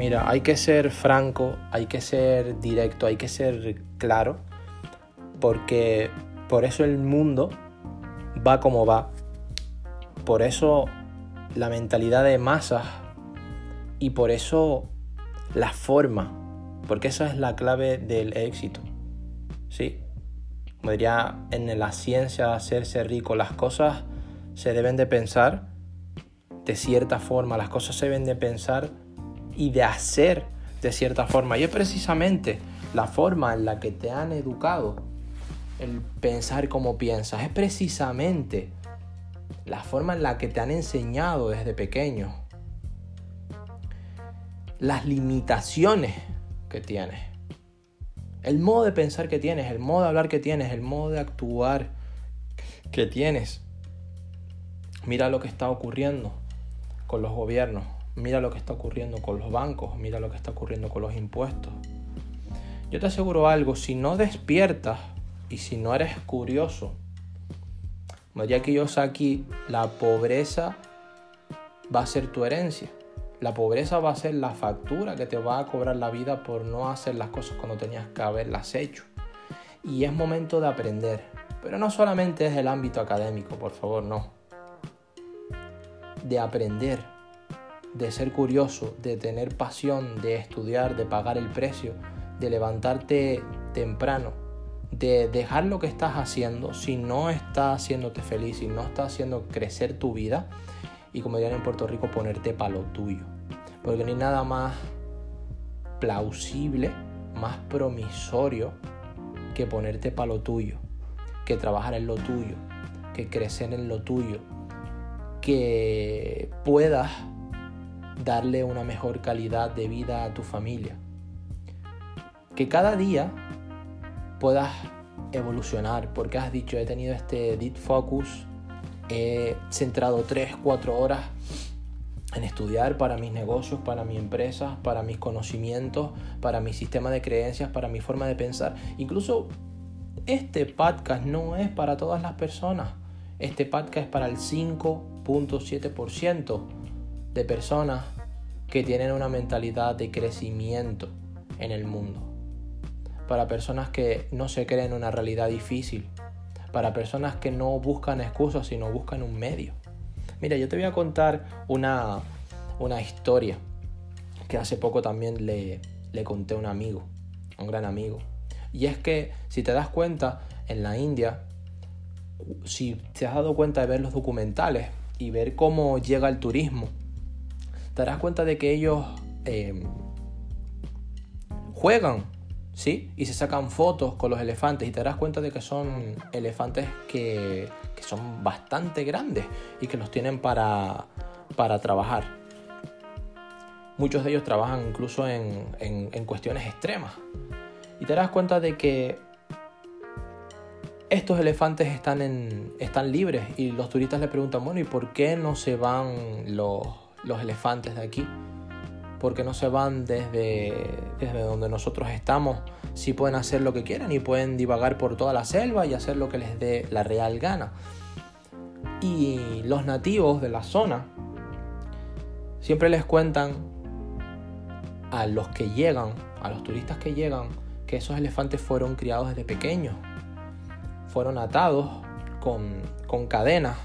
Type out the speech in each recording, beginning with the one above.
Mira, hay que ser franco, hay que ser directo, hay que ser claro, porque por eso el mundo va como va. Por eso la mentalidad de masas y por eso la forma, porque esa es la clave del éxito. ¿Sí? Como diría en la ciencia hacerse rico, las cosas se deben de pensar de cierta forma, las cosas se deben de pensar y de hacer de cierta forma. Y es precisamente la forma en la que te han educado el pensar como piensas. Es precisamente la forma en la que te han enseñado desde pequeño. Las limitaciones que tienes. El modo de pensar que tienes, el modo de hablar que tienes, el modo de actuar que tienes. Mira lo que está ocurriendo con los gobiernos, mira lo que está ocurriendo con los bancos, mira lo que está ocurriendo con los impuestos. Yo te aseguro algo, si no despiertas y si no eres curioso, María aquí la pobreza va a ser tu herencia. La pobreza va a ser la factura que te va a cobrar la vida por no hacer las cosas cuando tenías que haberlas hecho. Y es momento de aprender. Pero no solamente es el ámbito académico, por favor, no. De aprender, de ser curioso, de tener pasión, de estudiar, de pagar el precio, de levantarte temprano, de dejar lo que estás haciendo si no está haciéndote feliz, si no está haciendo crecer tu vida y como dirían en Puerto Rico ponerte para lo tuyo. Porque no hay nada más plausible, más promisorio que ponerte para lo tuyo, que trabajar en lo tuyo, que crecer en lo tuyo, que puedas darle una mejor calidad de vida a tu familia. Que cada día puedas evolucionar, porque has dicho, he tenido este deep focus, he centrado 3, 4 horas en estudiar para mis negocios, para mi empresa, para mis conocimientos, para mi sistema de creencias, para mi forma de pensar. Incluso este podcast no es para todas las personas. Este podcast es para el 5.7% de personas que tienen una mentalidad de crecimiento en el mundo para personas que no se creen una realidad difícil, para personas que no buscan excusas, sino buscan un medio. Mira, yo te voy a contar una, una historia que hace poco también le, le conté a un amigo, un gran amigo. Y es que, si te das cuenta, en la India, si te has dado cuenta de ver los documentales y ver cómo llega el turismo, te darás cuenta de que ellos eh, juegan ¿sí? Y se sacan fotos con los elefantes y te darás cuenta de que son elefantes que, son bastante grandes y que los tienen para, trabajar. Muchos de ellos trabajan incluso en, cuestiones extremas. Y te darás cuenta de que estos elefantes están, en, están libres y los turistas le preguntan, bueno, ¿y por qué no se van los, los elefantes de aquí? porque no se van desde, desde donde nosotros estamos, si pueden hacer lo que quieran y pueden divagar por toda la selva y hacer lo que les dé la real gana. Y los nativos de la zona siempre les cuentan a los que llegan, a los turistas que llegan, que esos elefantes fueron criados desde pequeños, fueron atados con, con cadenas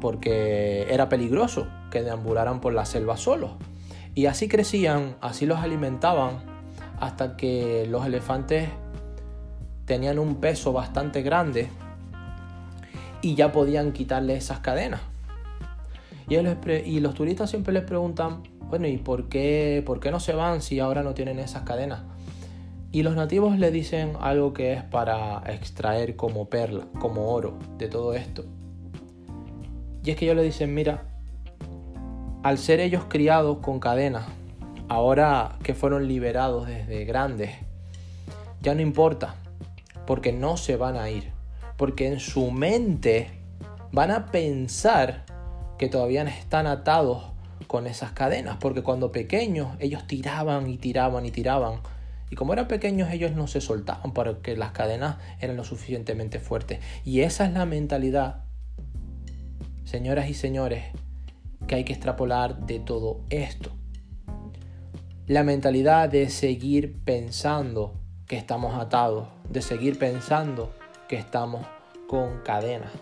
porque era peligroso que deambularan por la selva solos. Y así crecían, así los alimentaban, hasta que los elefantes tenían un peso bastante grande y ya podían quitarle esas cadenas. Y, y los turistas siempre les preguntan, bueno, ¿y por qué, por qué no se van si ahora no tienen esas cadenas? Y los nativos le dicen algo que es para extraer como perla, como oro de todo esto. Y es que ellos le dicen, mira, al ser ellos criados con cadenas, ahora que fueron liberados desde grandes, ya no importa, porque no se van a ir, porque en su mente van a pensar que todavía están atados con esas cadenas, porque cuando pequeños ellos tiraban y tiraban y tiraban, y como eran pequeños ellos no se soltaban porque las cadenas eran lo suficientemente fuertes. Y esa es la mentalidad, señoras y señores, que hay que extrapolar de todo esto. la mentalidad de seguir pensando que estamos atados, de seguir pensando que estamos con cadenas.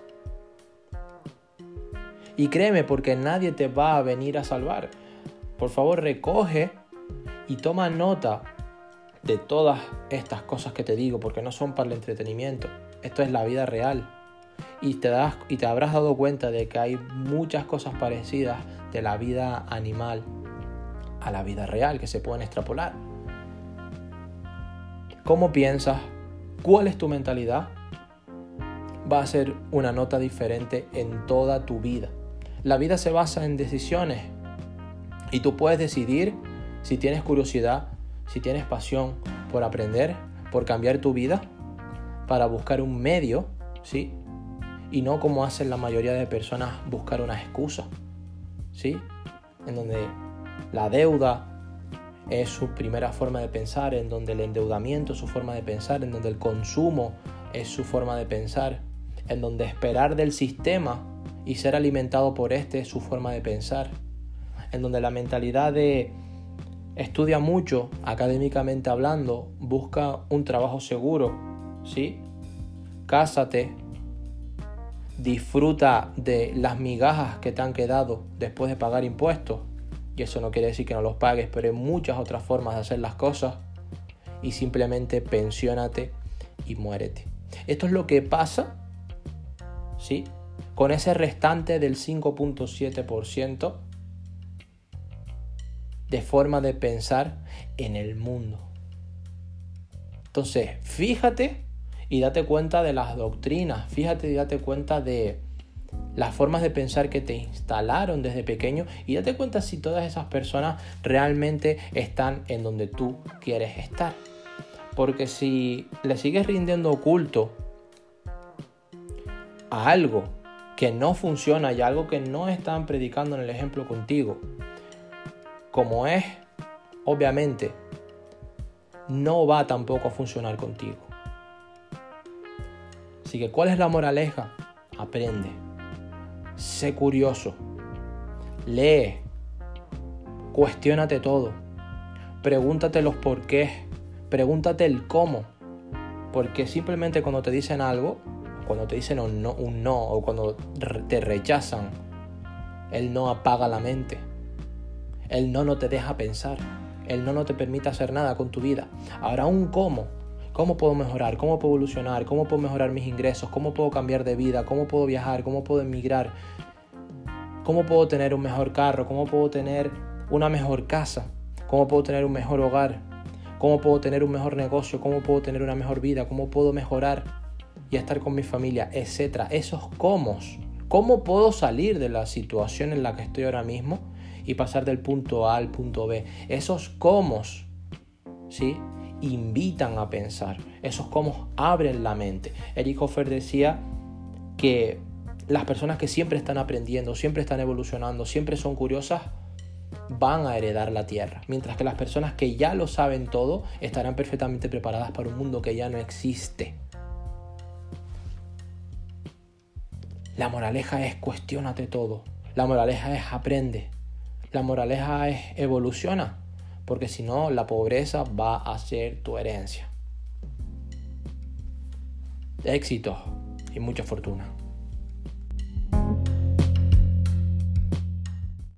Y créeme, porque nadie te va a venir a salvar. Por favor, recoge y toma nota de todas estas cosas que te digo, porque no son para el entretenimiento. Esto es la vida real. Y te, das, y te habrás dado cuenta de que hay muchas cosas parecidas de la vida animal a la vida real que se pueden extrapolar. ¿Cómo piensas? ¿Cuál es tu mentalidad? Va a ser una nota diferente en toda tu vida. La vida se basa en decisiones y tú puedes decidir si tienes curiosidad, si tienes pasión por aprender, por cambiar tu vida, para buscar un medio, ¿sí? Y no como hacen la mayoría de personas buscar una excusa, ¿sí? En donde la deuda es su primera forma de pensar, en donde el endeudamiento es su forma de pensar, en donde el consumo es su forma de pensar, en donde esperar del sistema y ser alimentado por este es su forma de pensar, en donde la mentalidad de estudia mucho académicamente hablando, busca un trabajo seguro, ¿sí? Cásate, disfruta de las migajas que te han quedado después de pagar impuestos y eso no quiere decir que no los pagues, pero hay muchas otras formas de hacer las cosas. Y simplemente pensiónate y muérete. Esto es lo que pasa, ¿sí? Con ese restante del 5.7% de forma de pensar en el mundo. Entonces, fíjate y date cuenta de las doctrinas, fíjate y date cuenta de las formas de pensar que te instalaron desde pequeño y date cuenta si todas esas personas realmente están en donde tú quieres estar. Porque si le sigues rindiendo culto a algo que no funciona y algo que no están predicando en el ejemplo contigo, como es, obviamente, no va tampoco a funcionar contigo. Así que, ¿cuál es la moraleja? Aprende. Sé curioso, lee, cuestiónate todo, pregúntate los por qué, pregúntate el cómo, porque simplemente cuando te dicen algo, cuando te dicen un no, un no o cuando te rechazan, el no apaga la mente, el no no te deja pensar, el no no te permite hacer nada con tu vida. Ahora un cómo ¿Cómo puedo mejorar? ¿Cómo puedo evolucionar? ¿Cómo puedo mejorar mis ingresos? ¿Cómo puedo cambiar de vida? ¿Cómo puedo viajar? ¿Cómo puedo emigrar? ¿Cómo puedo tener un mejor carro? ¿Cómo puedo tener una mejor casa? ¿Cómo puedo tener un mejor hogar? ¿Cómo puedo tener un mejor negocio? ¿Cómo puedo tener una mejor vida? ¿Cómo puedo mejorar y estar con mi familia? Etcétera. Esos cómo. ¿Cómo puedo salir de la situación en la que estoy ahora mismo y pasar del punto A al punto B? Esos cómo. ¿Sí? Invitan a pensar, esos cómo abren la mente. Eric Hoffer decía que las personas que siempre están aprendiendo, siempre están evolucionando, siempre son curiosas, van a heredar la tierra, mientras que las personas que ya lo saben todo estarán perfectamente preparadas para un mundo que ya no existe. La moraleja es cuestionate todo. La moraleja es aprende. La moraleja es evoluciona porque si no la pobreza va a ser tu herencia. Éxito y mucha fortuna.